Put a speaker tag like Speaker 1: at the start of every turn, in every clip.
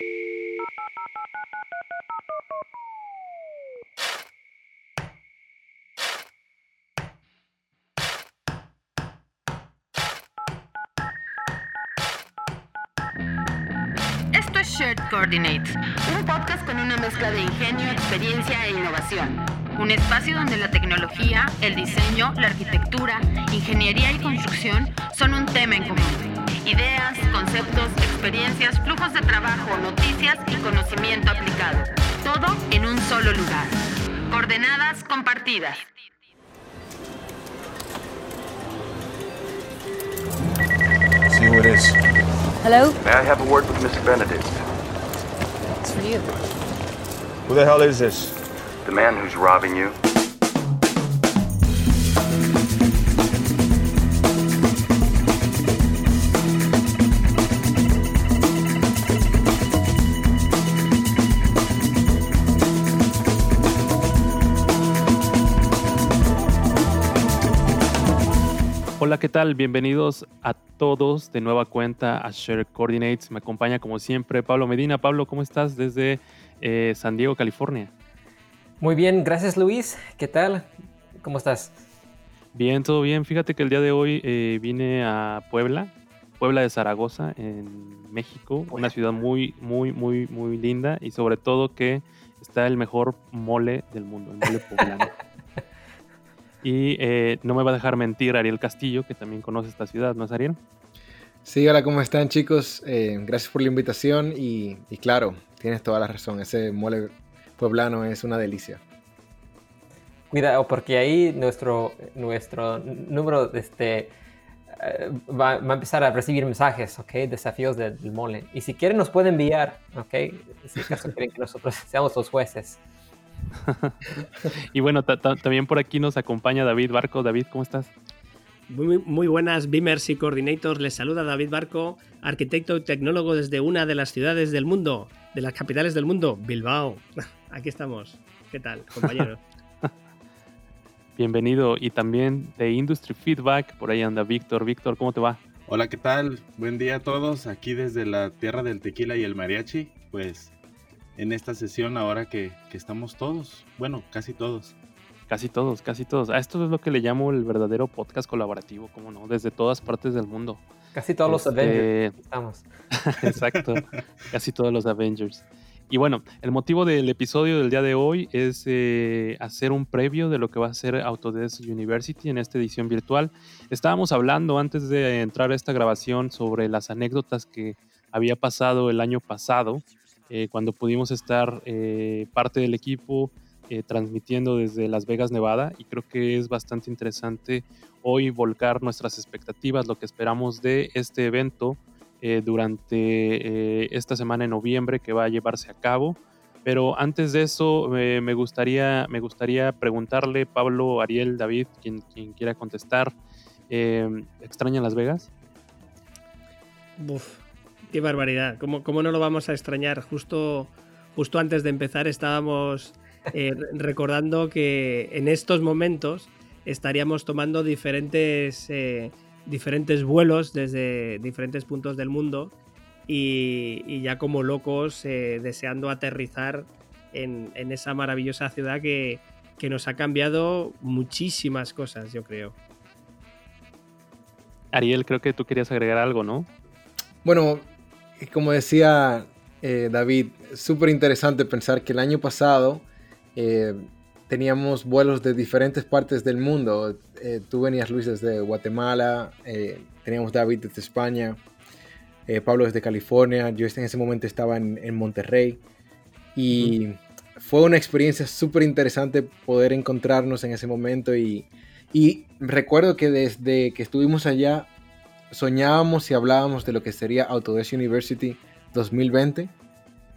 Speaker 1: Esto es Shared Coordinates, un podcast con una mezcla de ingenio, experiencia e innovación. Un espacio donde la tecnología, el diseño, la arquitectura, ingeniería y construcción son un tema en común. Ideas, conceptos, experiencias, flujos de trabajo, noticias y conocimiento aplicado. Todo en un solo lugar. Coordenadas compartidas.
Speaker 2: See who it is.
Speaker 3: Hello?
Speaker 4: May I have a word with Mr. Benedict?
Speaker 3: It's for you.
Speaker 2: Who the hell is this?
Speaker 4: The man who's robbing you?
Speaker 5: Hola, ¿qué tal? Bienvenidos a todos de nueva cuenta a Share Coordinates. Me acompaña como siempre Pablo Medina. Pablo, ¿cómo estás desde eh, San Diego, California?
Speaker 6: Muy bien, gracias Luis. ¿Qué tal? ¿Cómo estás?
Speaker 5: Bien, todo bien. Fíjate que el día de hoy eh, vine a Puebla, Puebla de Zaragoza, en México, una ciudad muy, muy, muy, muy linda y sobre todo que está el mejor mole del mundo, el mole poblano. Y eh, no me va a dejar mentir Ariel Castillo, que también conoce esta ciudad, ¿no es Ariel?
Speaker 7: Sí, hola, ¿cómo están chicos? Eh, gracias por la invitación y, y claro, tienes toda la razón, ese mole poblano es una delicia.
Speaker 6: Cuidado, porque ahí nuestro, nuestro número de este, eh, va, va a empezar a recibir mensajes, ¿ok? Desafíos del, del mole. Y si quieren nos pueden enviar, ¿ok? Si acaso quieren que nosotros seamos los jueces.
Speaker 5: y bueno, ta- ta- también por aquí nos acompaña David Barco. David, ¿cómo estás?
Speaker 8: Muy, muy buenas, Beamers y Coordinators. Les saluda David Barco, arquitecto y tecnólogo desde una de las ciudades del mundo, de las capitales del mundo, Bilbao. Aquí estamos. ¿Qué tal, compañeros?
Speaker 5: Bienvenido. Y también de Industry Feedback, por ahí anda Víctor. Víctor, ¿cómo te va?
Speaker 9: Hola, ¿qué tal? Buen día a todos. Aquí desde la tierra del tequila y el mariachi. Pues en esta sesión ahora que, que estamos todos, bueno, casi todos.
Speaker 5: Casi todos, casi todos. A esto es lo que le llamo el verdadero podcast colaborativo, ¿cómo no? Desde todas partes del mundo.
Speaker 6: Casi todos los
Speaker 5: Este,
Speaker 6: Avengers aquí estamos.
Speaker 5: Exacto, casi todos los Avengers. Y bueno, el motivo del episodio del día de hoy es eh, hacer un previo de lo que va a ser Autodesk University en esta edición virtual. Estábamos hablando antes de entrar a esta grabación sobre las anécdotas que había pasado el año pasado, eh, cuando pudimos estar eh, parte del equipo eh, transmitiendo desde Las Vegas, Nevada, y creo que es bastante interesante hoy volcar nuestras expectativas, lo que esperamos de este evento eh, durante esta semana en noviembre que va a llevarse a cabo. Pero antes de eso, me, gustaría, me gustaría preguntarle, Pablo, Ariel, David, quien, quiera contestar, ¿extrañan Las Vegas?
Speaker 8: Uf, qué barbaridad. ¿Cómo, cómo no lo vamos a extrañar? Justo, justo antes de empezar estábamos eh, recordando que en estos momentos estaríamos tomando diferentes, eh, diferentes vuelos desde diferentes puntos del mundo y, y ya como locos eh, deseando aterrizar en, en esa maravillosa ciudad que, que nos ha cambiado muchísimas cosas, yo creo.
Speaker 5: Ariel, creo que tú querías agregar algo, ¿no?
Speaker 7: Bueno, como decía eh, David, súper interesante pensar que el año pasado eh, teníamos vuelos de diferentes partes del mundo. Eh, tú venías, Luis, desde Guatemala, eh, teníamos David desde España, Pablo desde California, yo en ese momento estaba en, en Monterrey. Y fue una experiencia súper interesante poder encontrarnos en ese momento. Y, y recuerdo que desde que estuvimos allá, soñábamos y hablábamos de lo que sería Autodesk University 2020.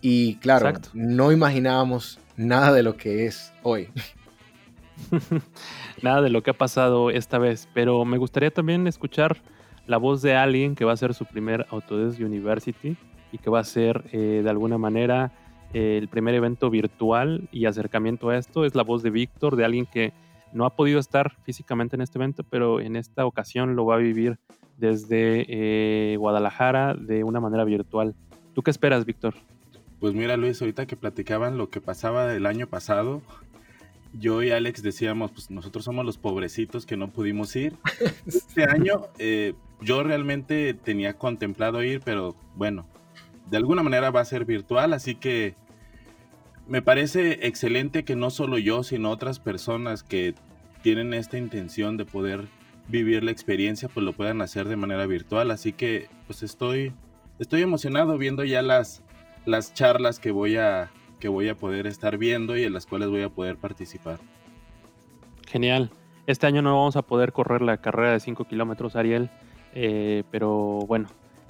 Speaker 7: Y claro,
Speaker 5: Exacto.
Speaker 7: no imaginábamos nada de lo que es hoy.
Speaker 5: Nada de lo que ha pasado esta vez, pero me gustaría también escuchar la voz de alguien que va a ser su primer Autodesk University y que va a ser eh, de alguna manera eh, el primer evento virtual y acercamiento a esto. Es la voz de Víctor, de alguien que no ha podido estar físicamente en este evento, pero en esta ocasión lo va a vivir desde eh, Guadalajara de una manera virtual. ¿Tú qué esperas, Víctor?
Speaker 9: Pues mira Luis, ahorita que platicaban lo que pasaba el año pasado, yo y Alex decíamos, pues nosotros somos los pobrecitos que no pudimos ir. Este año eh, yo realmente tenía contemplado ir, pero bueno, de alguna manera va a ser virtual, así que me parece excelente que no solo yo, sino otras personas que tienen esta intención de poder vivir la experiencia, pues lo puedan hacer de manera virtual. Así que pues estoy, estoy emocionado viendo ya las, las charlas que voy, a, que voy a poder estar viendo y en las cuales voy a poder participar.
Speaker 5: Genial. Este año no vamos a poder correr la carrera de 5 kilómetros, Ariel, eh, pero bueno,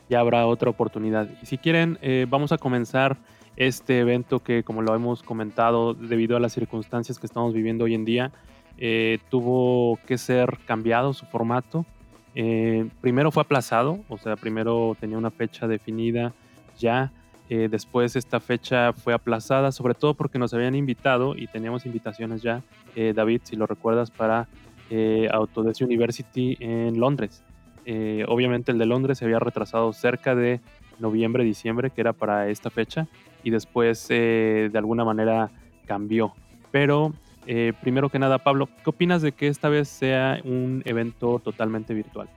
Speaker 5: ya habrá otra oportunidad. Y si quieren, eh, vamos a comenzar este evento que, como lo hemos comentado, debido a las circunstancias que estamos viviendo hoy en día, eh, tuvo que ser cambiado su formato. Eh, primero fue aplazado, o sea, primero tenía una fecha definida ya, eh, después esta fecha fue aplazada, sobre todo porque nos habían invitado y teníamos invitaciones ya, David, si lo recuerdas, para Autodesk University en Londres. obviamente el de Londres se había retrasado cerca de noviembre, diciembre, que era para esta fecha, y después de alguna manera cambió. Pero eh, primero que nada, Pablo, ¿qué opinas de que esta vez sea un evento totalmente virtual?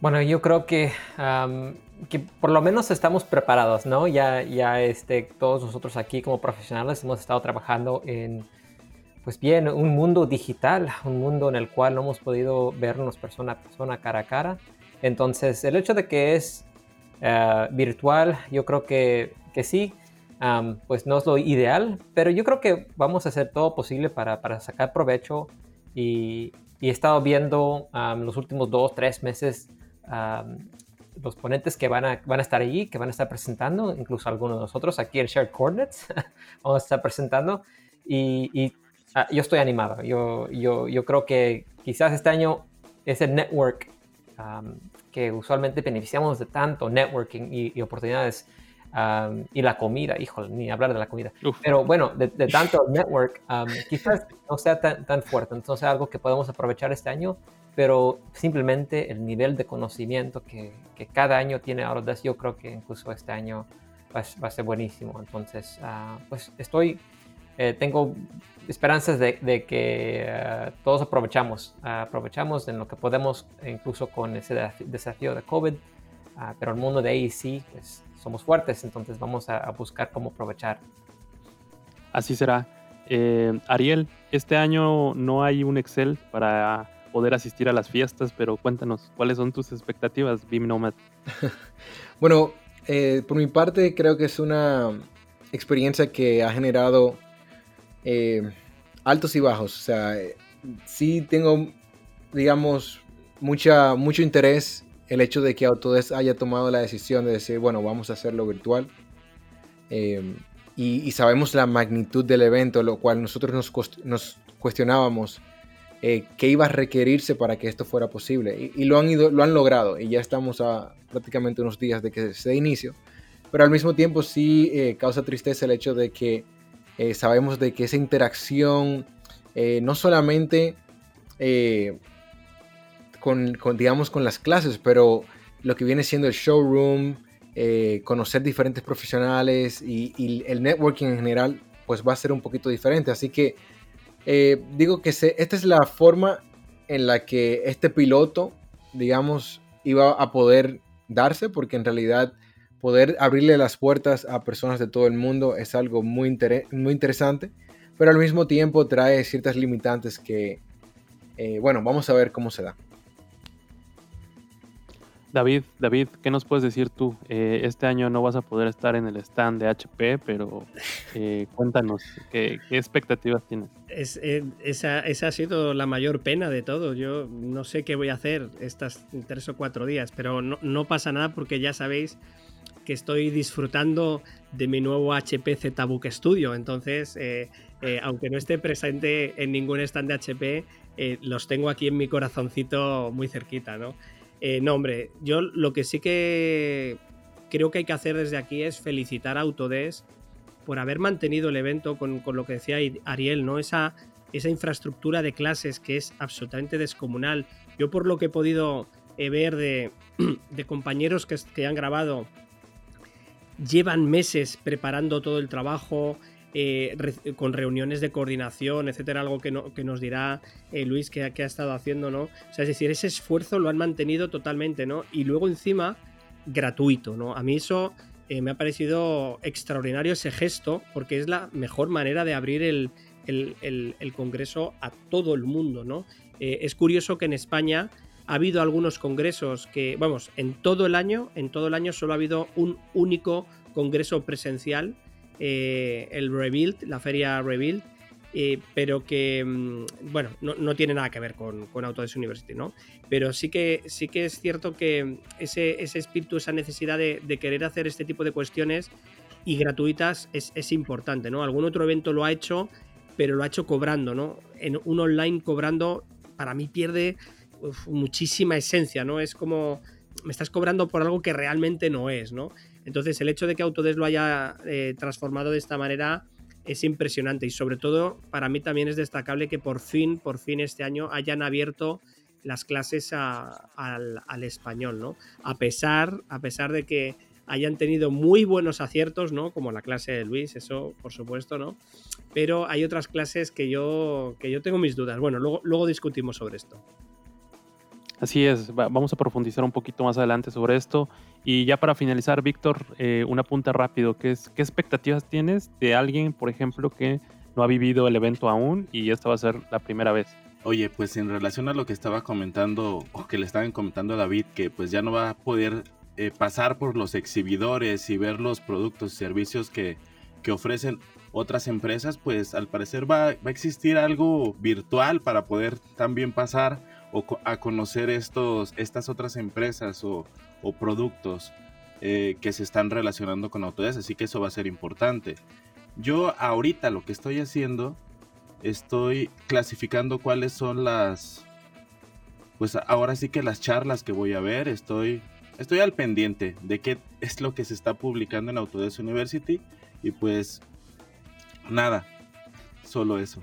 Speaker 6: Bueno, yo creo que, que por lo menos estamos preparados, ¿no? Ya, ya este, todos nosotros aquí como profesionales hemos estado trabajando en, pues bien, un mundo digital, un mundo en el cual no hemos podido vernos persona a persona, cara a cara. Entonces, el hecho de que es eh, virtual, yo creo que, que sí, pues no es lo ideal, pero yo creo que vamos a hacer todo posible para, para sacar provecho. Y, he estado viendo los últimos dos, tres meses los ponentes que van a, van a estar allí, que van a estar presentando, incluso algunos de nosotros aquí en Shared Coordinates vamos a estar presentando. Y, ah, yo estoy animado, yo, yo, yo, creo que quizás este año ese network que usualmente beneficiamos de tanto networking y, y oportunidades y la comida, híjole, ni hablar de la comida. Pero bueno, de, tanto network, quizás no sea tan, tan fuerte, entonces algo que podemos aprovechar este año, pero simplemente el nivel de conocimiento que, que cada año tiene Autodesk, yo creo que incluso este año va, a ser buenísimo. Entonces, ah, pues estoy, eh, tengo esperanzas de, de que ah, todos aprovechamos, aprovechamos en lo que podemos, incluso con ese desafío de COVID, ah, pero el mundo de ahí sí, pues somos fuertes, entonces vamos a, buscar cómo aprovechar.
Speaker 5: Así será. Eh, Ariel, este año no hay un Excel para poder asistir a las fiestas, pero cuéntanos, ¿cuáles son tus expectativas, BIM Nomad?
Speaker 7: bueno, eh, por mi parte creo que es una experiencia que ha generado eh, altos y bajos. O sea, sí tengo, digamos, mucha, mucho interés el hecho de que Autodesk haya tomado la decisión de decir, bueno, vamos a hacerlo virtual. Eh, y, sabemos la magnitud del evento, lo cual nosotros nos, cuestionábamos eh, qué iba a requerirse para que esto fuera posible. Y, lo, han ido, lo han logrado y ya estamos a prácticamente unos días de que se dé inicio. Pero al mismo tiempo sí eh, causa tristeza el hecho de que sabemos de que esa interacción no solamente con, digamos, con las clases, pero lo que viene siendo el showroom, eh, conocer diferentes profesionales y, el networking en general, pues va a ser un poquito diferente. Así que eh, digo que esta es la forma en la que este piloto, digamos, iba a poder darse, porque en realidad poder abrirle las puertas a personas de todo el mundo es algo muy, muy interesante, pero al mismo tiempo trae ciertas limitantes que, eh, bueno, vamos a ver cómo se da.
Speaker 5: David, David, ¿qué nos puedes decir tú? Eh, este año no vas a poder estar en el stand de HP, pero eh, cuéntanos, ¿qué, expectativas tienes?
Speaker 8: Eh, esa, ha sido la mayor pena de todo. Yo no sé qué voy a hacer estas tres o cuatro días, pero no, pasa nada porque ya sabéis que estoy disfrutando de mi nuevo HP ZBook Studio. Entonces, aunque no esté presente en ningún stand de HP, los tengo aquí en mi corazoncito muy cerquita, ¿no? Eh, no, hombre, yo lo que sí que creo que hay que hacer desde aquí es felicitar a Autodesk por haber mantenido el evento con, lo que decía Ariel, ¿no? Esa, esa infraestructura de clases que es absolutamente descomunal. Yo por lo que he podido eh, ver de, compañeros que, han grabado llevan meses preparando todo el trabajo, eh, con reuniones de coordinación, etcétera, algo que, no, que nos dirá eh, Luis que, ha estado haciendo, ¿no? O sea, es decir, ese esfuerzo lo han mantenido totalmente, ¿no? Y luego encima, gratuito, ¿no? A mí eso eh, me ha parecido extraordinario ese gesto, porque es la mejor manera de abrir el, el, congreso a todo el mundo, ¿no? es curioso que en España ha habido algunos congresos que, vamos, en todo el año, en todo el año solo ha habido un único congreso presencial eh, el Rebuild, la feria Rebuild, eh, pero que, mm, bueno, no, tiene nada que ver con, con, Autodesk University, ¿no? Pero sí que, sí que es cierto que ese, ese espíritu, esa necesidad de, querer hacer este tipo de cuestiones y gratuitas es, importante, ¿no? Algún otro evento lo ha hecho, pero lo ha hecho cobrando, ¿no? En un online cobrando, para mí pierde muchísima esencia, ¿no? Es como, me estás cobrando por algo que realmente no es, ¿no? Entonces, el hecho de que Autodesk lo haya eh, transformado de esta manera es impresionante y sobre todo para mí también es destacable que por fin, por fin este año hayan abierto las clases al, español, ¿no? A pesar, a pesar de que hayan tenido muy buenos aciertos, ¿no? Como la clase de Luis, eso por supuesto, ¿no? Pero hay otras clases que yo, que yo tengo mis dudas. Bueno, luego, luego discutimos sobre esto.
Speaker 5: Así es, vamos a profundizar un poquito más adelante sobre esto. Y ya para finalizar, Víctor, eh, una punta rápido, ¿qué, es, ¿qué expectativas tienes de alguien, por ejemplo, que no ha vivido el evento aún y esta va a ser la primera vez?
Speaker 9: Oye, pues en relación a lo que estaba comentando o que le estaban comentando a David, que pues ya no va a poder eh, pasar por los exhibidores y ver los productos y servicios que, que ofrecen otras empresas, pues al parecer va, va a existir algo virtual para poder también pasar o a conocer estos, estas otras empresas o, productos eh, que se están relacionando con Autodesk, así que eso va a ser importante. Yo ahorita lo que estoy haciendo, estoy clasificando cuáles son las, pues ahora sí que las charlas que voy a ver, estoy, estoy al pendiente de qué es lo que se está publicando en Autodesk University y pues nada, solo eso.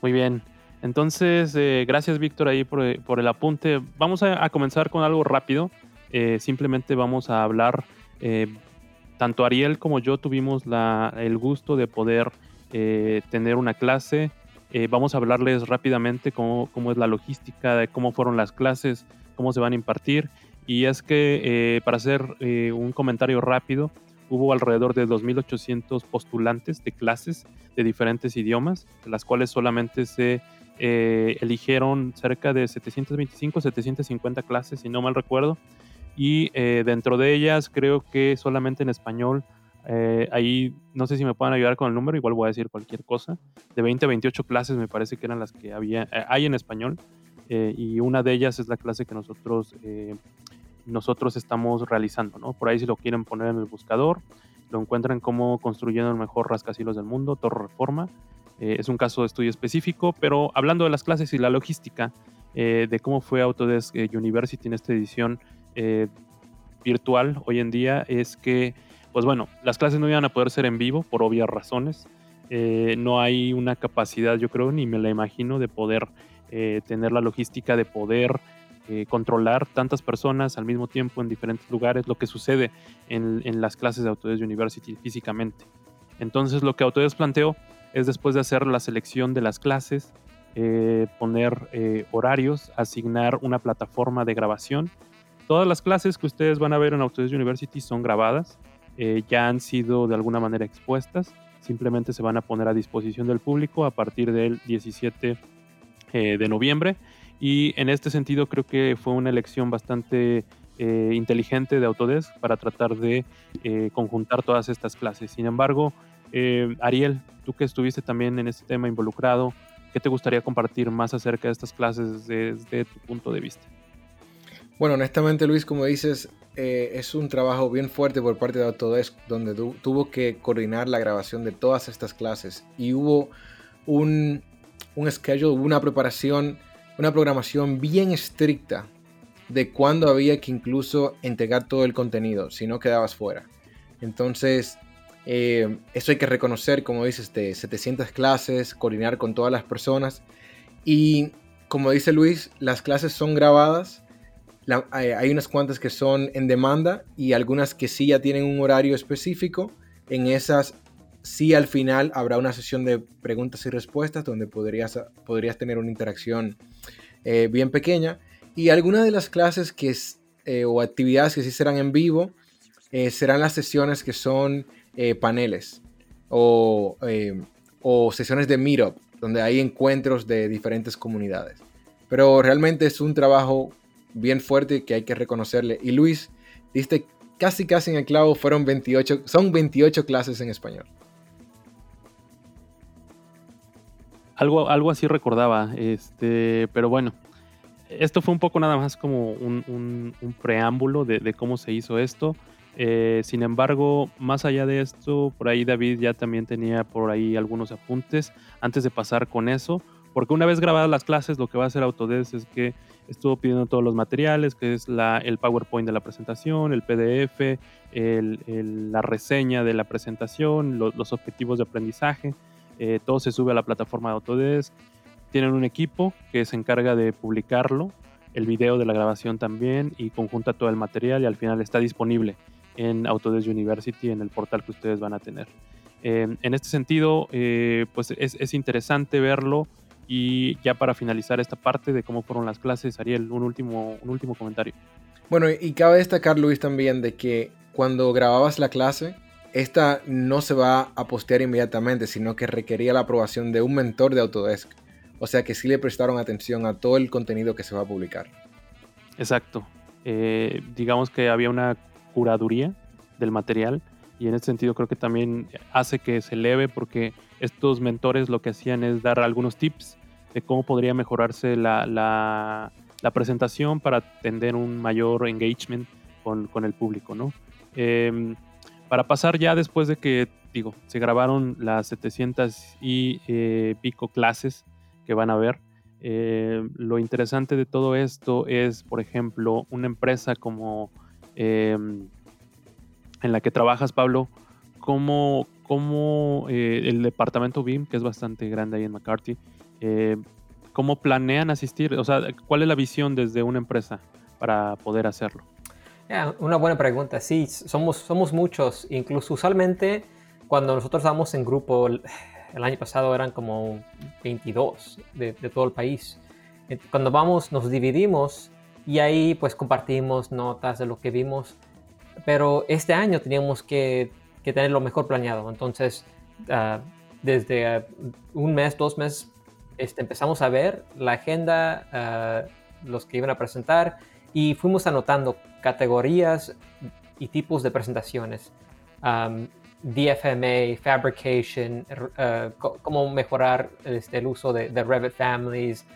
Speaker 5: Muy bien. Entonces, eh, gracias Víctor ahí por, el apunte. Vamos a, comenzar con algo rápido. Eh, simplemente vamos a hablar, eh, tanto Ariel como yo tuvimos el gusto de poder tener una clase. vamos a hablarles rápidamente cómo, es la logística, de cómo fueron las clases, cómo se van a impartir. Y es que, para hacer un comentario rápido, hubo alrededor de 2.800 postulantes de clases de diferentes idiomas, las cuales solamente se eh, eligieron cerca de 725, 750 clases, si no mal recuerdo, y eh, dentro de ellas creo que solamente en español, eh, ahí no sé si me pueden ayudar con el número, igual voy a decir cualquier cosa, de 20 a 28 clases me parece que eran las que había, hay en español, y una de ellas es la clase que nosotros, nosotros estamos realizando, ¿no? Por ahí si lo quieren poner en el buscador, lo encuentran como construyendo el mejor rascacielos del mundo, Torre Reforma, eh, es un caso de estudio específico, pero hablando de las clases y la logística eh, de cómo fue Autodesk eh, University en esta edición virtual hoy en día, es que, pues bueno, las clases no iban a poder ser en vivo por obvias razones. no hay una capacidad, yo creo, ni me la imagino, de poder tener la logística, de poder controlar tantas personas al mismo tiempo en diferentes lugares, lo que sucede en, en las clases de Autodesk University físicamente. Entonces, lo que Autodesk planteó es después de hacer la selección de las clases, eh, poner eh, horarios, asignar una plataforma de grabación. Todas las clases que ustedes van a ver en Autodesk University son grabadas, eh, ya han sido de alguna manera expuestas, simplemente se van a poner a disposición del público a partir del 17 de noviembre. Y en este sentido creo que fue una elección bastante inteligente de Autodesk para tratar de conjuntar todas estas clases. Sin embargo, eh, Ariel, tú que estuviste también en este tema involucrado, ¿qué te gustaría compartir más acerca de estas clases desde tu punto de vista?
Speaker 7: Bueno, honestamente Luis, como dices, eh, es un trabajo bien fuerte por parte de Autodesk, donde tuvo que coordinar la grabación de todas estas clases y hubo un, un schedule, una preparación, una programación bien estricta de cuándo había que incluso entregar todo el contenido, si no quedabas fuera. Entonces, eh, eso hay que reconocer, como dices, de 700 clases, coordinar con todas las personas. Y como dice Luis, las clases son grabadas hay unas cuantas que son en demanda y algunas que sí ya tienen un horario específico. En esas sí al final habrá una sesión de preguntas y respuestas donde podrías, podrías tener una interacción eh, bien pequeña. Y algunas de las clases que eh, o actividades que sí serán en vivo eh, serán las sesiones que son eh, paneles o, eh, o sesiones de meetup, donde hay encuentros de diferentes comunidades. Pero realmente es un trabajo bien fuerte que hay que reconocerle. Y Luis, diste casi casi en el clavo, fueron 28, son 28 clases en español.
Speaker 5: Algo, algo así recordaba, este, pero bueno, esto fue un poco nada más como un, un- preámbulo de cómo se hizo esto. Eh, sin embargo, más allá de esto, por ahí David ya también tenía por ahí algunos apuntes antes de pasar con eso, porque una vez grabadas las clases, lo que va a hacer Autodesk es que estuvo pidiendo todos los materiales, que es la, el PowerPoint de la presentación, el PDF, la reseña de la presentación, lo- los objetivos de aprendizaje. Eh, todo se sube a la plataforma de Autodesk. Tienen un equipo que se encarga de publicarlo, el video de la grabación también y conjunta todo el material y al final está disponible en Autodesk University, en el portal que ustedes van a tener. Eh, en este sentido, eh, pues es, es interesante verlo y ya para finalizar esta parte de cómo fueron las clases, Ariel, un último, un último comentario.
Speaker 7: Bueno, y cabe destacar, Luis, también de que cuando grababas la clase, esta no se va a postear inmediatamente, sino que requería la aprobación de un mentor de Autodesk. O sea que sí le prestaron atención a todo el contenido que se va a publicar.
Speaker 5: Exacto. Eh, digamos que había una curaduría del material y en ese sentido creo que también hace que se eleve porque estos mentores lo que hacían es dar algunos tips de cómo podría mejorarse la, la- presentación para tener un mayor engagement con, con el público, ¿no? Em, para pasar ya después de que, digo, se grabaron las 700 y eh, pico clases que van a ver, eh, lo interesante de todo esto es, por ejemplo, una empresa como eh, en la que trabajas, Pablo, cómo, cómo, eh, el departamento BIM, que es bastante grande ahí en McCarthy, eh, cómo planean asistir, o sea, cuál es la visión desde una empresa para poder hacerlo.
Speaker 6: Una buena pregunta. Sí, somos, somos muchos. Incluso usualmente cuando nosotros vamos en grupo, el, año pasado eran como 22 de, de todo el país. Cuando vamos nos dividimos y ahí pues compartimos notas de lo que vimos. Pero este año teníamos que, que tener lo mejor planeado. Entonces, ah, desde ah, un mes, dos meses, este, empezamos a ver la agenda, ah, los que iban a presentar y fuimos anotando categorías y tipos de presentaciones. DFMA, fabrication, cómo mejorar este, el uso de, de Revit families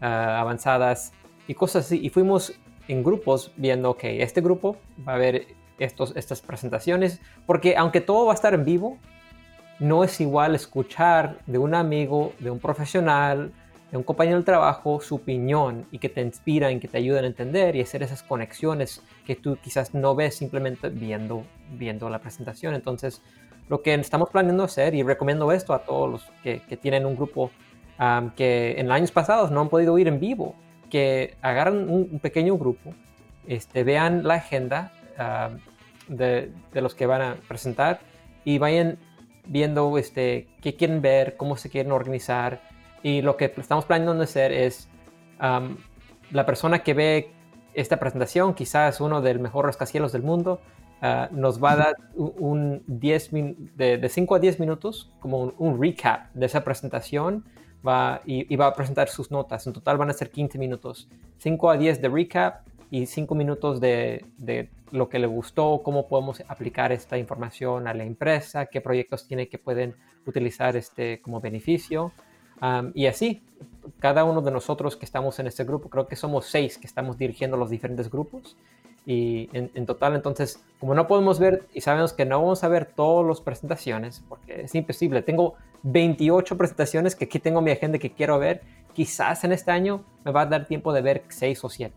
Speaker 6: avanzadas y cosas así. Y fuimos en grupos viendo, ok, este grupo va a ver estos, estas presentaciones, porque aunque todo va a estar en vivo, no es igual escuchar de un amigo, de un profesional, de un compañero del trabajo, su opinión y que te inspiran, que te ayudan a entender y hacer esas conexiones que tú quizás no ves simplemente viendo, viendo la presentación. Entonces, lo que estamos planeando hacer, y recomiendo esto a todos los que, que tienen un grupo um, que en años pasados no han podido ir en vivo, que agarran un, pequeño grupo, este, vean la agenda um, de, los que van a presentar y vayan viendo este, qué quieren ver, cómo se quieren organizar. Y lo que estamos planeando hacer es la persona que ve esta presentación, quizás uno del mejor rascacielos del mundo, uh, nos va a dar un, un 10 min- de, de 5 a 10 minutos, como un recap de esa presentación. Va, y, va a presentar sus notas. En total van a ser 15 minutos. 5 a 10 de recap y 5 minutos de, de lo que le gustó, cómo podemos aplicar esta información a la empresa, qué proyectos tiene que pueden utilizar este como beneficio. Y así, cada uno de nosotros que estamos en este grupo, creo que somos seis que estamos dirigiendo los diferentes grupos. Y en, en total, entonces, como no podemos ver y sabemos que no vamos a ver todas las presentaciones, porque es imposible, tengo 28 presentaciones que aquí tengo en mi agenda que quiero ver, quizás en este año me va a dar tiempo de ver seis o siete.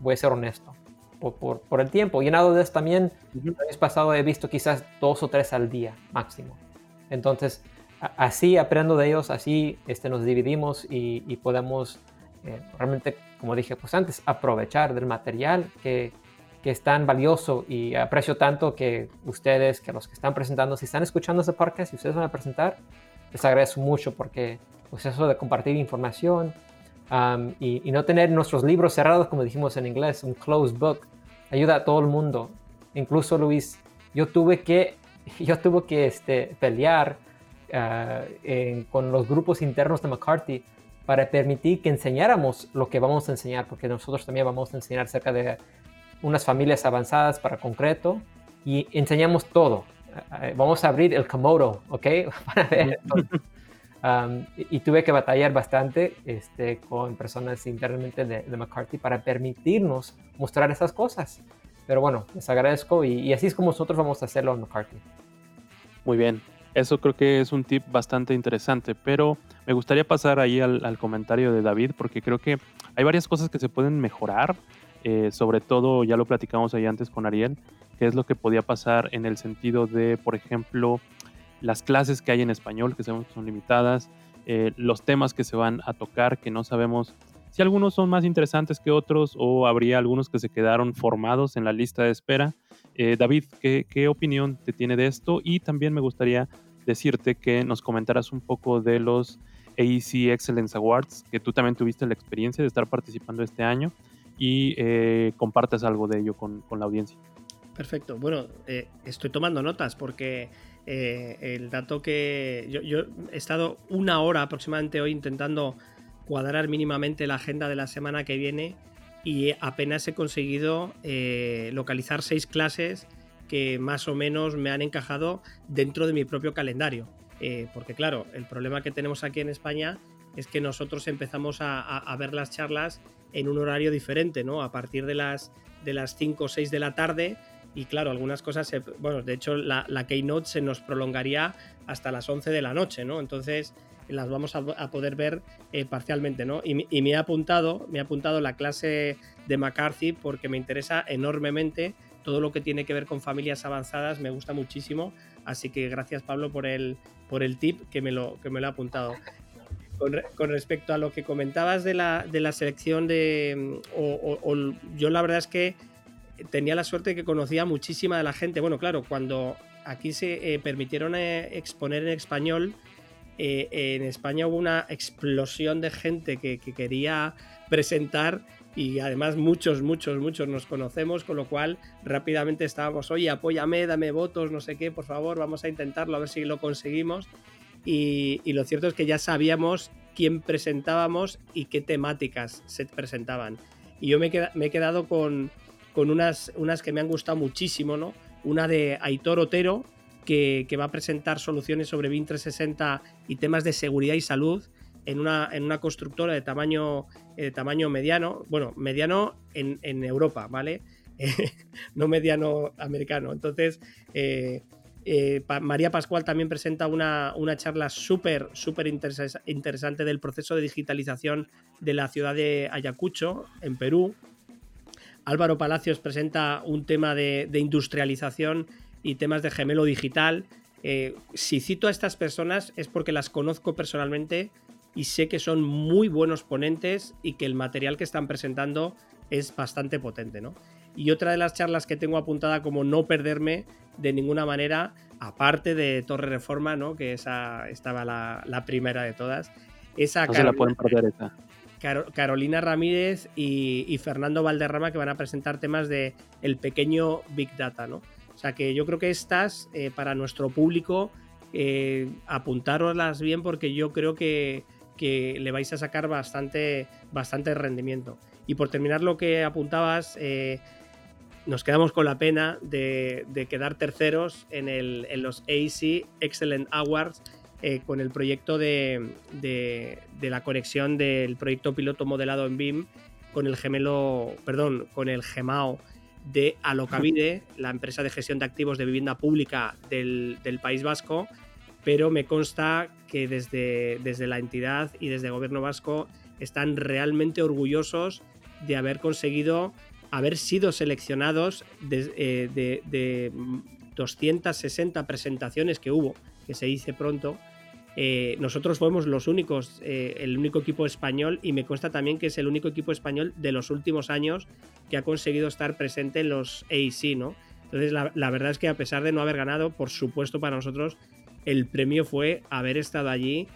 Speaker 6: Voy a ser honesto. Por, por, por el tiempo. Y en Autodesk también, el año pasado he visto quizás dos o tres al día máximo. Entonces, a- así aprendo de ellos, así este, nos dividimos y, y podemos eh, realmente como dije pues antes, aprovechar del material que, que es tan valioso y aprecio tanto que ustedes, que los que están presentando, si están escuchando este podcast y ustedes van a presentar, les agradezco mucho porque pues eso de compartir información um, y, y, no tener nuestros libros cerrados, como dijimos en inglés, un closed book, ayuda a todo el mundo. Incluso Luis, yo tuve que, yo tuve que este, pelear uh, en, con los grupos internos de McCarthy para permitir que enseñáramos lo que vamos a enseñar, porque nosotros también vamos a enseñar acerca de unas familias avanzadas para concreto y enseñamos todo. Vamos a abrir el Komodo, ¿ok? Para ver um, y, y, tuve que batallar bastante este, con personas internamente de, de, McCarthy para permitirnos mostrar esas cosas. Pero bueno, les agradezco y, y así es como nosotros vamos a hacerlo en McCarthy.
Speaker 5: Muy bien, eso creo que es un tip bastante interesante, pero me gustaría pasar ahí al, al, comentario de David porque creo que hay varias cosas que se pueden mejorar eh, sobre todo, ya lo platicamos ahí antes con Ariel, qué es lo que podía pasar en el sentido de, por ejemplo, las clases que hay en español, que sabemos que son limitadas, eh, los temas que se van a tocar, que no sabemos si algunos son más interesantes que otros o habría algunos que se quedaron formados en la lista de espera. Eh, David, ¿qué, ¿qué opinión te tiene de esto? Y también me gustaría decirte que nos comentaras un poco de los AEC Excellence Awards, que tú también tuviste la experiencia de estar participando este año y eh, compartas algo de ello con, con la audiencia.
Speaker 8: Perfecto. Bueno, eh, estoy tomando notas porque eh, el dato que yo, yo, he estado una hora aproximadamente hoy intentando cuadrar mínimamente la agenda de la semana que viene y apenas he conseguido eh, localizar seis clases que más o menos me han encajado dentro de mi propio calendario. Porque claro, el problema que tenemos aquí en España es que nosotros empezamos a ver las charlas en un horario diferente, ¿no? A partir de las, de las 5 o 6 de la tarde. Y claro, algunas cosas, se, bueno, de hecho la, Keynote se nos prolongaría hasta las 11 de la noche, ¿no? Entonces las vamos a, poder ver eh, parcialmente, ¿no? Y, me he apuntado, me he apuntado la clase de McCarthy porque me interesa enormemente todo lo que tiene que ver con familias avanzadas, me gusta muchísimo. Así que gracias Pablo por el, por el tip que me lo, que me lo he apuntado con, respecto a lo que comentabas de la, de la selección de... O, yo la verdad es que tenía la suerte de que conocía muchísima de la gente. Bueno, claro, cuando aquí se eh, permitieron eh, exponer en español, eh, en España hubo una explosión de gente que, que, quería presentar y además muchos, muchos, muchos nos conocemos, con lo cual rápidamente estábamos, oye, apóyame, dame votos, no sé qué, por favor, vamos a intentarlo, a ver si lo conseguimos. Y, y, lo cierto es que ya sabíamos quién presentábamos y qué temáticas se presentaban. Y yo me he quedado con, con unas, unas, que me han gustado muchísimo, ¿no? Una de Aitor Otero, que, que va a presentar soluciones sobre BIM 360 y temas de seguridad y salud en una, en una constructora de tamaño, de tamaño mediano, bueno, mediano en, en Europa, ¿vale? no mediano americano. Entonces, eh, eh, María Pascual también presenta una, una charla súper, súper interesa interesante del proceso de digitalización de la ciudad de Ayacucho, en Perú. Álvaro Palacios presenta un tema de, de industrialización y temas de gemelo digital. Eh, si cito a estas personas es porque las conozco personalmente y sé que son muy buenos ponentes y que el material que están presentando es bastante potente, ¿no? Y otra de las charlas que tengo apuntada como no perderme de ninguna manera, aparte de Torre Reforma, ¿no? que esa estaba la, la primera de todas, esa
Speaker 5: no Carolina, la pueden perder esa.
Speaker 8: Car Carolina Ramírez y, y, Fernando Valderrama que van a presentar temas de el pequeño Big Data. ¿no? O sea que yo creo que estas, eh, para nuestro público, eh, apuntároslas bien porque yo creo que, que, le vais a sacar bastante, bastante rendimiento. Y por terminar lo que apuntabas, eh, nos quedamos con la pena de, de quedar terceros en, el, en, los AC Excellent Awards eh, con el proyecto de, de, de, la conexión del proyecto piloto modelado en BIM con el gemelo, perdón, con el gemao de Alocavide, la empresa de gestión de activos de vivienda pública del, del País Vasco, pero me consta que desde, desde la entidad y desde el gobierno vasco están realmente orgullosos de haber conseguido haber sido seleccionados de, eh, de, de 260 presentaciones que hubo, que se dice pronto, eh, nosotros fuimos los únicos, eh, el único equipo español y me consta también que es el único equipo español de los últimos años que ha conseguido estar presente en los AEC, ¿no? Entonces la, verdad es que a pesar de no haber ganado, por supuesto para nosotros el premio fue haber estado allí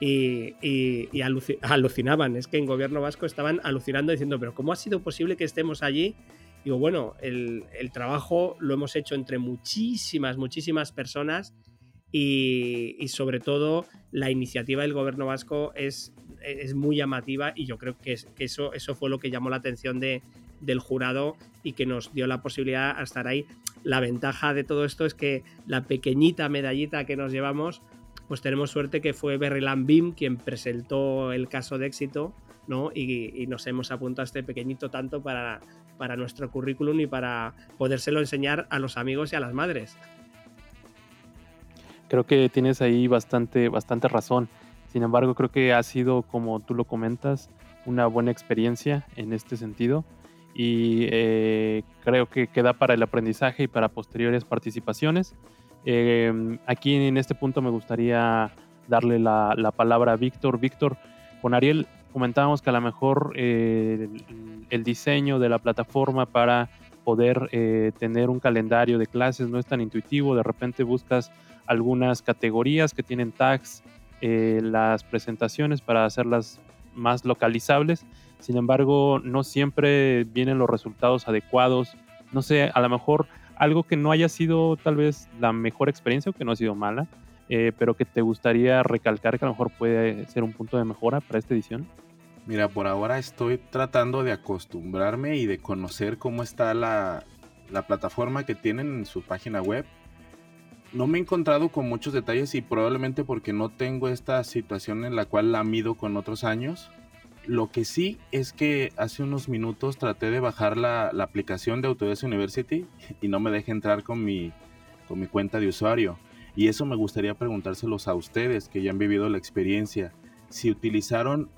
Speaker 8: y, y- y aluci- alucinaban. Es que en gobierno vasco estaban alucinando diciendo, pero ¿cómo ha sido posible que estemos allí? Digo, bueno, el trabajo lo hemos hecho entre muchísimas, muchísimas personas y, y sobre todo la iniciativa del gobierno vasco es, es muy llamativa y yo creo que, es- que eso, eso fue lo que llamó la atención de, del jurado y que nos dio la posibilidad a estar ahí. La ventaja de todo esto es que la pequeñita medallita que nos llevamos, pues tenemos suerte que fue Berrilan Bim quien presentó el caso de éxito, ¿no? Y, y nos hemos apuntado a este pequeñito tanto para, para nuestro currículum y para podérselo enseñar a los amigos y a las madres.
Speaker 5: Creo que tienes ahí bastante, bastante razón. Sin embargo, creo que ha sido, como tú lo comentas, una buena experiencia en este sentido. Y eh, creo que queda para el aprendizaje y para posteriores participaciones. Eh, aquí en este punto me gustaría darle la, la palabra a Víctor. Víctor, con Ariel comentábamos que a lo mejor eh, el, el diseño de la plataforma para poder eh, tener un calendario de clases no es tan intuitivo. De repente buscas algunas categorías que tienen tags, eh, las presentaciones para hacerlas más localizables. Sin embargo, no siempre vienen los resultados adecuados. No sé, a lo mejor algo que no haya sido tal vez la mejor experiencia o que no ha sido mala, eh, pero que te gustaría recalcar que a lo mejor puede ser un punto de mejora para esta edición.
Speaker 9: Mira, por ahora estoy tratando de acostumbrarme y de conocer cómo está la, la plataforma que tienen en su página web. No me he encontrado con muchos detalles y probablemente porque no tengo esta situación en la cual la mido con otros años. Lo que sí es que hace unos minutos traté de bajar la, aplicación de Autodesk University y no me deja entrar con mi, con mi cuenta de usuario. Y eso me gustaría preguntárselos a ustedes que ya han vivido la experiencia. Si utilizaron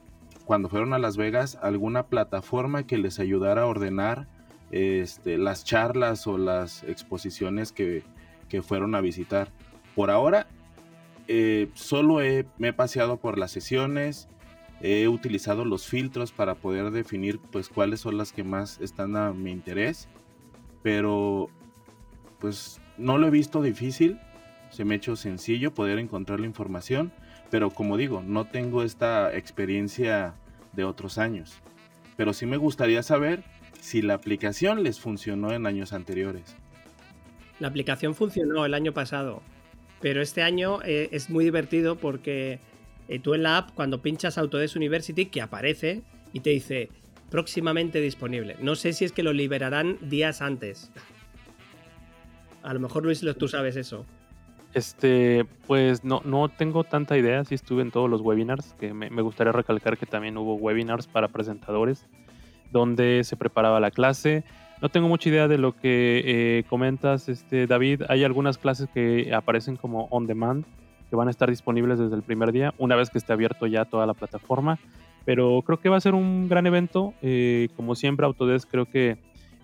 Speaker 9: cuando fueron a Las Vegas alguna plataforma que les ayudara a ordenar este, las charlas o las exposiciones que, que fueron a visitar. Por ahora, eh, solo he- me he paseado por las sesiones, he utilizado los filtros para poder definir pues cuáles son las que más están a mi interés, pero pues no lo he visto difícil, se me ha hecho sencillo poder encontrar la información, pero como digo, no tengo esta experiencia de otros años. Pero sí me gustaría saber si la aplicación les funcionó en años anteriores.
Speaker 8: La aplicación funcionó el año pasado, pero este año eh, es muy divertido porque eh, tú en la app, cuando pinchas Autodesk University, que aparece y te dice próximamente disponible. No sé si es que lo liberarán días antes. A lo mejor Luis, tú sabes eso.
Speaker 5: Este, pues no, no tengo tanta idea, si estuve en todos los webinars, que me gustaría recalcar que también hubo webinars para presentadores, donde se preparaba la clase. No tengo mucha idea de lo que eh, comentas, este, David. Hay algunas clases que aparecen como on demand, que van a estar disponibles desde el primer día, una vez que esté abierto ya toda la plataforma. Pero creo que va a ser un gran evento. eh, como siempre, Autodesk creo que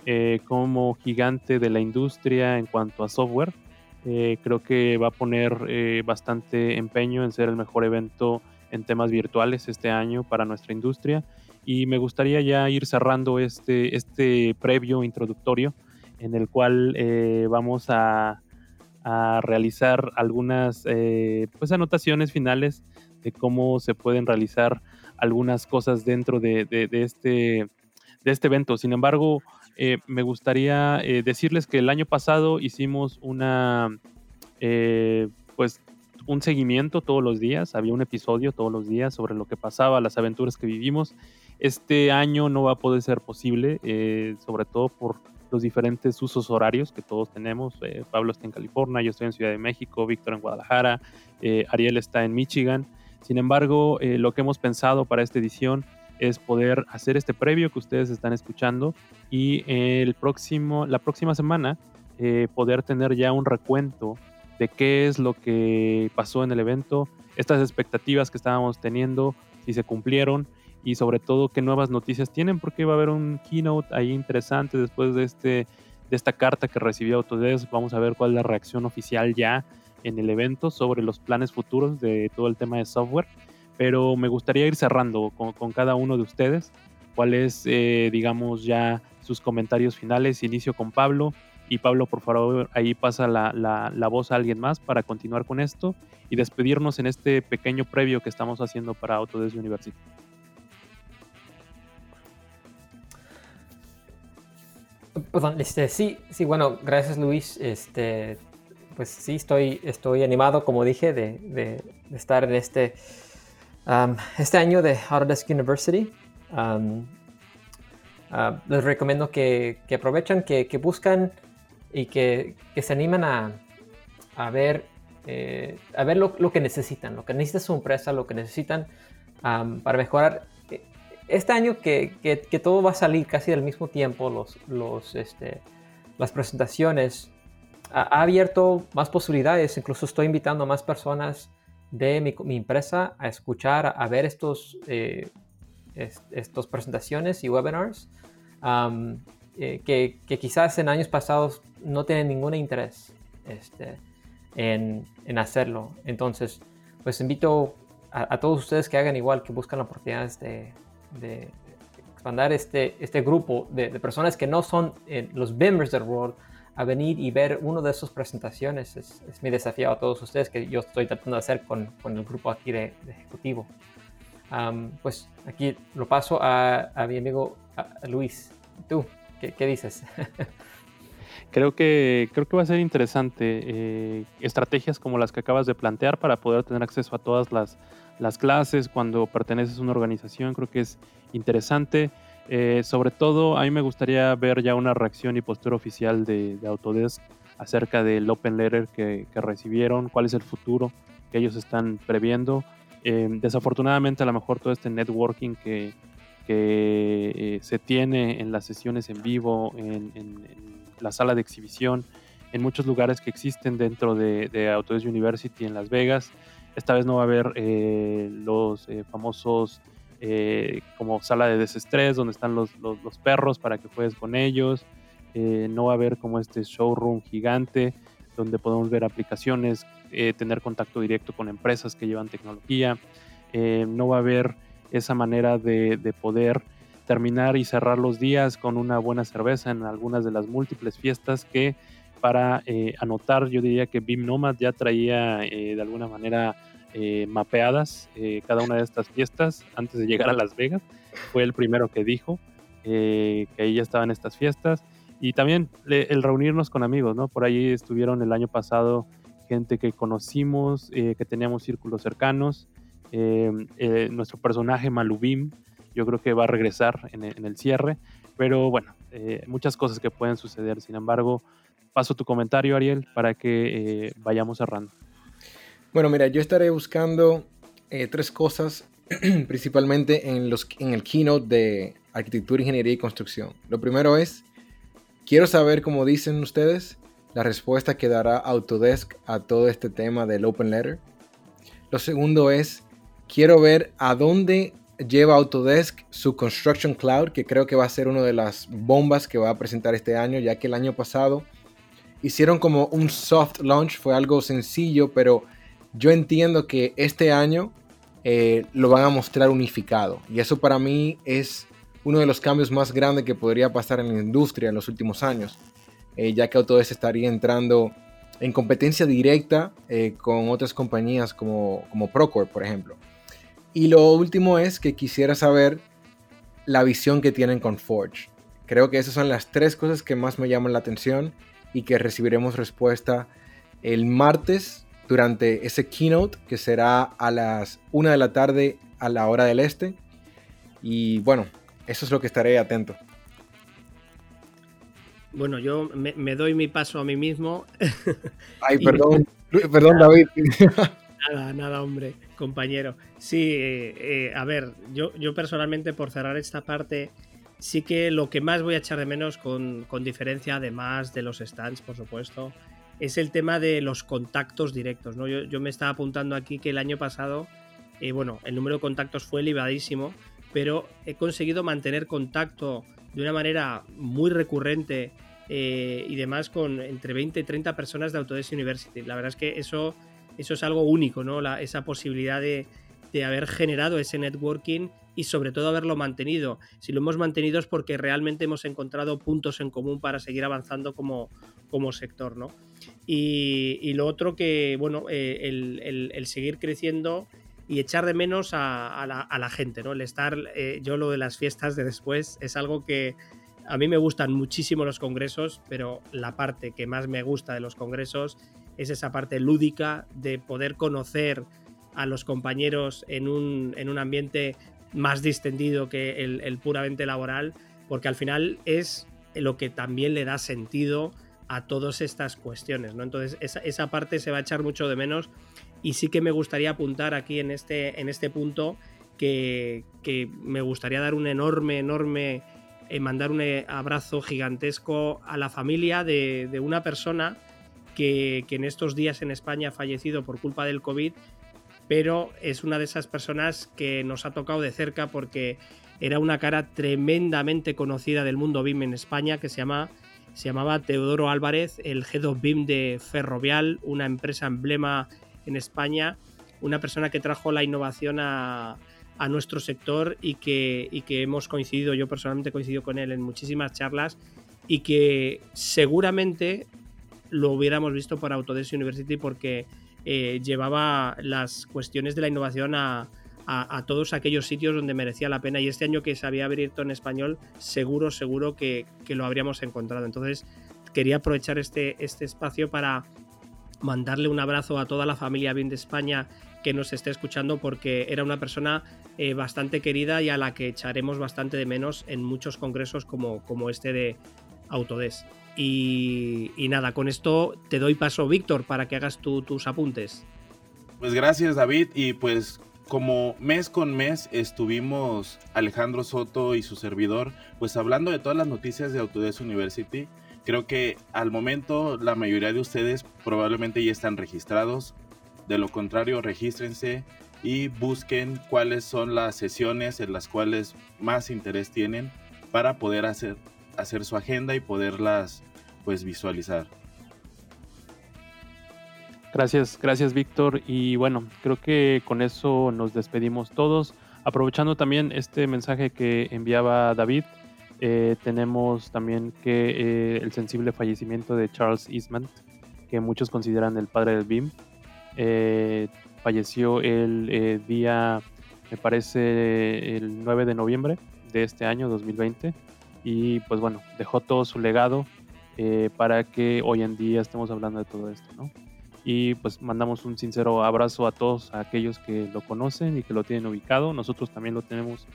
Speaker 5: eh, como gigante de la industria en cuanto a software, eh, creo que va a poner bastante empeño en ser el mejor evento en temas virtuales este año para nuestra industria. Y me gustaría ya ir cerrando este, este previo introductorio en el cual eh, vamos a, realizar algunas eh, pues anotaciones finales de cómo se pueden realizar algunas cosas dentro de, de- de este, de este evento. Sin embargo, eh, me gustaría eh, decirles que el año pasado hicimos una, eh, pues, un seguimiento todos los días, había un episodio todos los días sobre lo que pasaba, las aventuras que vivimos. Este año no va a poder ser posible, eh, sobre todo por los diferentes usos horarios que todos tenemos. Eh, Pablo está en California, yo estoy en Ciudad de México, Víctor en Guadalajara, eh, Ariel está en Michigan. Sin embargo, eh, lo que hemos pensado para esta edición es poder hacer este previo que ustedes están escuchando y el próximo, la próxima semana eh, poder tener ya un recuento de qué es lo que pasó en el evento, estas expectativas que estábamos teniendo, si se cumplieron y sobre todo qué nuevas noticias tienen, porque va a haber un keynote ahí interesante después de, este, de esta carta que recibió Autodesk. Vamos a ver cuál es la reacción oficial ya en el evento sobre los planes futuros de todo el tema de software, pero me gustaría ir cerrando con, cada uno de ustedes. ¿Cuál es, eh, digamos, ya sus comentarios finales? Inicio con Pablo. Y Pablo, por favor, ahí pasa la, la, voz a alguien más para continuar con esto y despedirnos en este pequeño previo que estamos haciendo para Autodesk University.
Speaker 6: Perdón, este, sí, sí, bueno, gracias Luis. Este, pues sí, estoy, estoy animado, como dije, de, estar en este, um, este año de Autodesk University. Um, uh, les recomiendo que, aprovechen, que, que, buscan y que, se animan a, ver, eh, a ver lo, lo, que necesitan, lo que necesita su empresa, lo que necesitan um, para mejorar. Este año que, que, todo va a salir casi al mismo tiempo, los, los, este, las presentaciones, ha, abierto más posibilidades. Incluso estoy invitando a más personas de mi, mi empresa a escuchar, a, ver estos, eh, estos presentaciones y webinars eh, que, que, quizás en años pasados no tienen ningún interés este, en, en, hacerlo. Entonces, pues invito a, todos ustedes que hagan igual, que buscan oportunidades de, de expandir este, este grupo de, de personas que no son eh, los members del World a venir y ver una de esas presentaciones. Es, mi desafío a todos ustedes que yo estoy tratando de hacer con, con el grupo aquí de, ejecutivo. pues aquí lo paso a, a mi amigo Luis. ¿Tú qué, qué dices?
Speaker 5: creo que, creo que va a ser interesante eh, estrategias como las que acabas de plantear para poder tener acceso a todas las, las clases cuando perteneces a una organización. Creo que es interesante. Eh, sobre todo, a mí me gustaría ver ya una reacción y postura oficial de, Autodesk acerca del Open Letter que, recibieron, cuál es el futuro que ellos están previendo. Eh, desafortunadamente, a lo mejor todo este networking que, eh, se tiene en las sesiones en vivo, en, la sala de exhibición, en muchos lugares que existen dentro de, de, Autodesk University en Las Vegas. Esta vez no va a haber los famosos eh, como sala de desestrés donde están los, los, perros para que juegues con ellos. Eh, no va a haber como este showroom gigante donde podemos ver aplicaciones, eh, tener contacto directo con empresas que llevan tecnología. no va a haber esa manera de, de, poder terminar y cerrar los días con una buena cerveza en algunas de las múltiples fiestas que para anotar yo diría que BIM Nomad ya traía de alguna manera eh, mapeadas eh, cada una de estas fiestas antes de llegar a Las Vegas. Fue el primero que dijo eh, que ahí ya estaban estas fiestas. Y también el reunirnos con amigos, ¿no? Por ahí estuvieron el año pasado gente que conocimos, que teníamos círculos cercanos. nuestro personaje Malubim, yo creo que va a regresar en el cierre. Pero bueno, muchas cosas que pueden suceder. Sin embargo, paso tu comentario, Ariel, para que vayamos cerrando.
Speaker 7: Bueno, mira, yo estaré buscando eh, tres cosas, principalmente en, los, en el keynote de arquitectura, ingeniería y construcción. Lo primero es, quiero saber, como dicen ustedes, la respuesta que dará Autodesk a todo este tema del Open Letter. Lo segundo es, quiero ver a dónde lleva Autodesk su Construction Cloud, que creo que va a ser una de las bombas que va a presentar este año, ya que el año pasado hicieron como un soft launch, fue algo sencillo, pero yo entiendo que este año eh, lo van a mostrar unificado. Y eso para mí es uno de los cambios más grandes que podría pasar en la industria en los últimos años. Eh, ya que Autodesk estaría entrando en competencia directa eh, con otras compañías como, como Procore, por ejemplo. Y lo último es que quisiera saber la visión que tienen con Forge. Creo que esas son las tres cosas que más me llaman la atención y que recibiremos respuesta el martes durante ese keynote que será a las 1 de la tarde a la hora del este. Y bueno, eso es lo que estaré atento.
Speaker 8: Bueno, yo me, doy mi paso a mí mismo.
Speaker 7: Ay, perdón, perdón David.
Speaker 8: Nada, nada, hombre, compañero. Sí, eh, eh, a ver, yo, yo personalmente por cerrar esta parte, sí que lo que más voy a echar de menos con, con diferencia, además de los stands, por supuesto, es el tema de los contactos directos. ¿no? Yo, me estaba apuntando aquí que el año pasado, eh, bueno, el número de contactos fue elevadísimo, pero he conseguido mantener contacto de una manera muy recurrente eh, y demás con entre 20 y 30 personas de Autodesk University. La verdad es que eso, eso es algo único, ¿no? La, esa posibilidad de, de haber generado ese networking y sobre todo haberlo mantenido. Si lo hemos mantenido es porque realmente hemos encontrado puntos en común para seguir avanzando como, como sector, ¿no? Y, lo otro que, bueno, eh, el, seguir creciendo y echar de menos a, la, gente, ¿no? El estar, eh, yo lo de las fiestas de después es algo que a mí me gustan muchísimo los congresos, pero la parte que más me gusta de los congresos es esa parte lúdica de poder conocer a los compañeros en un, en un ambiente más distendido que el, puramente laboral, porque al final es lo que también le da sentido a todas estas cuestiones, ¿no? Entonces, esa, parte se va a echar mucho de menos y sí que me gustaría apuntar aquí en este, en este punto que, me gustaría dar un enorme, enorme, eh, mandar un eh, abrazo gigantesco a la familia de, una persona que, que, en estos días en España ha fallecido por culpa del COVID pero es una de esas personas que nos ha tocado de cerca porque era una cara tremendamente conocida del mundo BIM en España que se, llama, se llamaba Teodoro Álvarez, el Head of BIM de Ferrovial, una empresa emblema en España, una persona que trajo la innovación a, nuestro sector y que, y que hemos coincidido, yo personalmente he coincidido con él en muchísimas charlas y que seguramente lo hubiéramos visto por Autodesk University porque eh, llevaba las cuestiones de la innovación a, todos aquellos sitios donde merecía la pena. Y este año que se había abierto en español, seguro, seguro que, lo habríamos encontrado. Entonces, quería aprovechar este, este espacio para mandarle un abrazo a toda la familia BIM de España que nos esté escuchando porque era una persona eh, bastante querida y a la que echaremos bastante de menos en muchos congresos como, como este de Autodesk. Y, nada, con esto te doy paso, Víctor, para que hagas tus apuntes.
Speaker 9: Pues gracias, David. Y pues como mes con mes estuvimos Alejandro Soto y su servidor, pues hablando de todas las noticias de Autodesk University. Creo que al momento la mayoría de ustedes probablemente ya están registrados. De lo contrario, regístrense y busquen cuáles son las sesiones en las cuales más interés tienen para poder hacer hacer su agenda y poderlas pues visualizar.
Speaker 5: Gracias, gracias Víctor. Y bueno, creo que con eso nos despedimos todos. Aprovechando también este mensaje que enviaba David, eh, tenemos también que eh, el sensible fallecimiento de Charles Eastman, que muchos consideran el padre del BIM, eh, falleció el día, me parece, el 9 de noviembre de este año 2020 y pues bueno, dejó todo su legado eh, para que hoy en día estemos hablando de todo esto, ¿no? Y pues mandamos un sincero abrazo a todos aquellos que lo conocen y que lo tienen ubicado. Nosotros también lo tenemos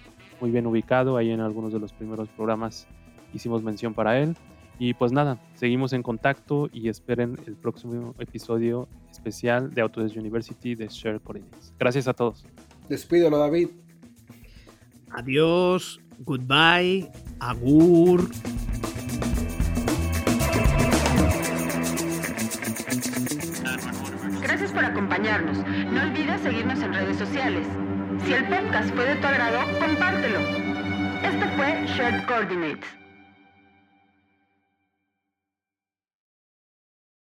Speaker 5: muy bien ubicado, ahí en algunos de los primeros programas hicimos mención para él. Y pues nada, seguimos en contacto y esperen el próximo episodio especial de Autodesk University de Share Coordinates. Gracias a todos.
Speaker 7: Despídelo, David.
Speaker 8: Adiós, goodbye, agur.
Speaker 1: Gracias por acompañarnos. No olvides seguirnos en redes sociales. Si el podcast fue de tu agrado, compártelo. Este fue Shared Coordinates.